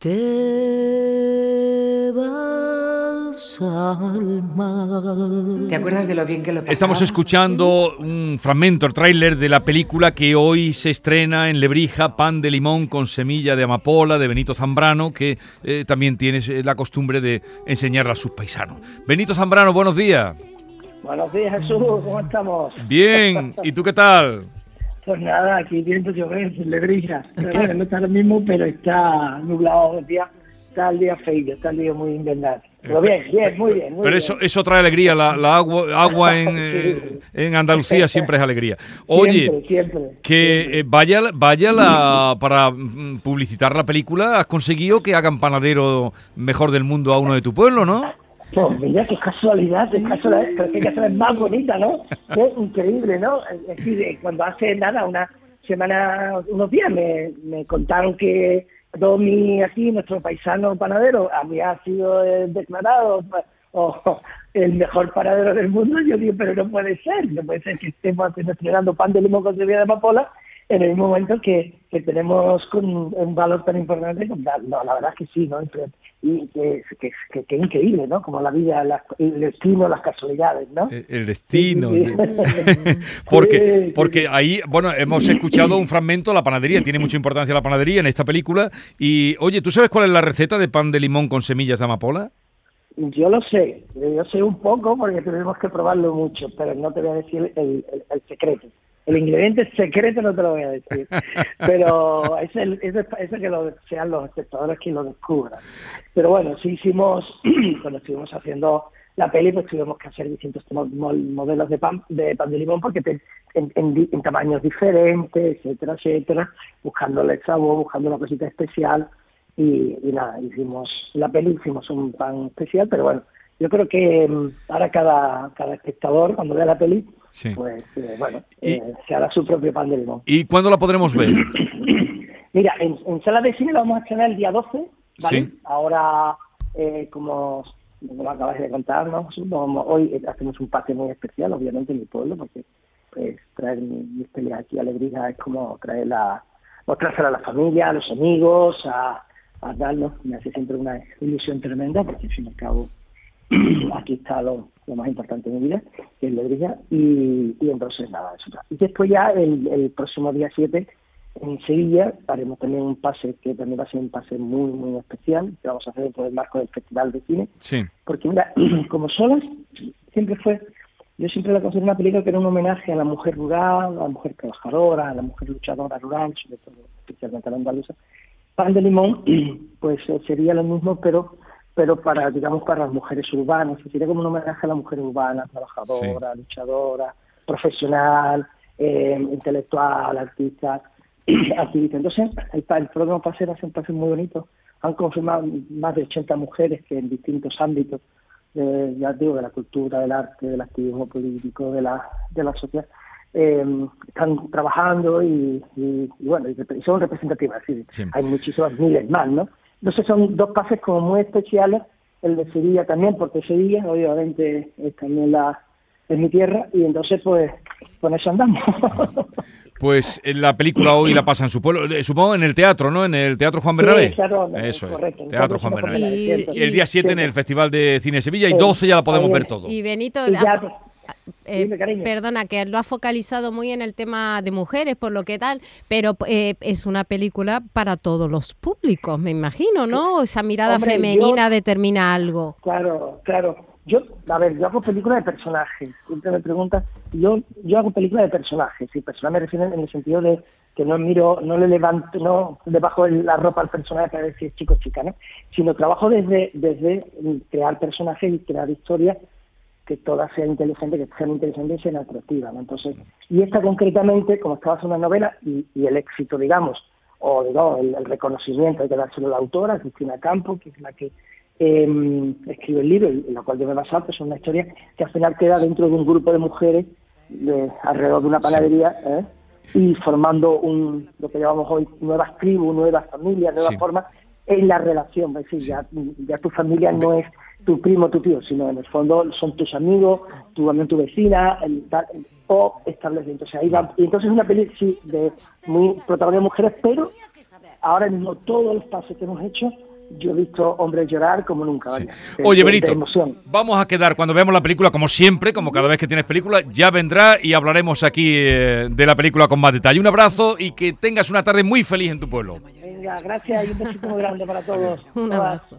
Te vas al mar. ¿Te acuerdas de lo bien que lo pasaba? Estamos escuchando un fragmento, el tráiler de la película que hoy se estrena en Lebrija, Pan de Limón con semilla de amapola, de Benito Zambrano, que eh, también tienes eh, la costumbre de enseñarla a sus paisanos. Benito Zambrano, buenos días. Buenos días, Jesús, ¿cómo estamos? Bien, ¿y tú qué tal? Pues nada, aquí viento llover, le brilla. Pero bueno, no está lo mismo, pero está nublado el día. Está el día feo, está el día muy invernal. Pero bien, bien, muy bien. Muy Pero bien. eso, eso trae alegría, la, la agua, agua en, eh, en Andalucía siempre es alegría. Oye, Siempre, siempre, que siempre. eh, vaya, vaya la, para mm, publicitar la película, has conseguido que hagan panadero mejor del mundo a uno de tu pueblo, ¿no? Pues mira, qué casualidad, qué casualidad, pero es que casa es más bonita, ¿no? Es increíble, ¿no? Es decir, eh, cuando hace nada, una semana, unos días, me, me contaron que Domi, aquí, nuestro paisano panadero, había sido eh, declarado o, el mejor panadero del mundo. Yo digo, pero no puede ser, no puede ser que estemos haciendo- estrenando pan de limón con semilla de amapola en el mismo momento que, que tenemos con un valor tan importante. como la- No, la verdad es que sí, ¿no? Y que, que, que- que increíble, ¿no? Como la vida, la- el destino, las casualidades, ¿no? El destino. Sí, sí. porque, porque ahí, bueno, hemos escuchado un fragmento, la panadería, tiene mucha importancia la panadería en esta película. Y, oye, ¿tú sabes cuál es la receta de pan de limón con semillas de amapola? Yo lo sé, yo sé un poco porque tenemos que probarlo mucho, pero no te voy a decir el, el- el secreto. El ingrediente secreto no te lo voy a decir, pero es el, es es que lo, sean los espectadores quienes lo descubran. Pero bueno, sí hicimos, cuando estuvimos haciendo la peli, pues tuvimos que hacer distintos mo- mo- modelos de pan de, pan de limón porque en tamaños diferentes, etcétera, etcétera, buscándole el sabor, buscando una cosita especial y, y nada, hicimos la peli, hicimos un pan especial, pero bueno, yo creo que mm, ahora cada, cada espectador cuando vea la peli, Sí. pues eh, bueno, Y- eh, se hará su propio pan de limón. ¿Y cuándo la podremos ver? Mira, en, en sala de cine la vamos a estrenar el día 12, ¿vale? Sí. Ahora, eh, como, lo acabas de contar, ¿no? Hoy eh, hacemos un pase muy especial, obviamente, en mi pueblo, porque pues traer mi- mis peleas aquí a Alegría es como traer la, mostrársela a la familia, a los amigos, a, a darnos, me hace siempre una ilusión tremenda, porque al fin y al cabo aquí está lo, lo más importante de mi vida, que es Lebrija, y, y entonces nada, eso. Y después ya el, el próximo día 7 en Sevilla haremos también un pase que también va a ser un pase muy, muy especial, que vamos a hacer por el marco del Festival de Cine, Sí. porque mira, como solas, siempre fue, yo siempre la considero una película que era un homenaje a la mujer rural, a la mujer trabajadora, a la mujer luchadora rural, sobre todo, especialmente a la andaluza. Pan de limón, pues eh, sería lo mismo, pero pero para, digamos, para las mujeres urbanas, sería como un homenaje a la mujer urbana, trabajadora, luchadora, profesional, eh, intelectual, artista, activista. Entonces, el, el próximo pase va a ser un pase muy bonito. Han confirmado más de 80 mujeres que en distintos ámbitos, de, ya digo, de la cultura, del arte, del activismo político, de la, de la sociedad, eh, están trabajando y, y- y bueno, y son representativas. Sí. Hay muchísimas miles más, ¿no? Entonces son dos pases como muy especiales, el de Sevilla también, porque Sevilla obviamente es también la es mi tierra y entonces pues con eso andamos. Pues en la película hoy la pasa en su pueblo, eh, supongo en el teatro, ¿no? En el Teatro Juan Sí, Bernabé. claro, no, Eso es, correcto, Teatro Teatro Juan Bernabé. Y, el día 7 en el Festival de Cine Sevilla y Sí. 12 ya la podemos ver todo. Y Benito, Y ya, eh, dime, perdona, que lo ha focalizado muy en el tema de mujeres, por lo que tal, pero eh, es una película para todos los públicos, me imagino, ¿no? Esa mirada Hombre, femenina yo- determina algo. Claro, claro. Yo, a ver, yo hago películas de personajes. Siempre me preguntan, yo, yo hago películas de personajes. Y personaje me refiero en el sentido de que no miro, no le levanto, no le bajo la ropa al personaje para decir chico chica, ¿no? Sino trabajo desde, desde crear personajes y crear historias que todas sean inteligentes, que sean inteligentes y sean atractivas, ¿no? Entonces, y esta concretamente, como estaba haciendo una novela, y, y el éxito, digamos, o digamos, el, el reconocimiento hay que dárselo a la autora, Cristina Campo, que es la que eh, escribe el libro, en la cual yo me he basado, que es una historia que al final queda dentro de un grupo de mujeres de, alrededor de una panadería, ¿eh? y formando un lo que llamamos hoy nuevas tribus, nuevas familias, nuevas Sí. formas en la relación. Es decir, ya, ya tu familia no es tu primo, tu tío, sino en el fondo son tus amigos, tu también tu vecina, el, o establecimiento. O sea, ahí va, y entonces es una película sí, de muy protagonista de mujeres, pero ahora mismo todos los pasos que hemos hecho yo he visto hombres llorar como nunca. Oye, Benito, vamos a quedar cuando veamos la película, como siempre, como cada vez que tienes película, ya vendrá y hablaremos aquí eh, de la película con más detalle. Un abrazo y que tengas una tarde muy feliz en tu pueblo. Venga, gracias y un besito muy grande para todos. un abrazo.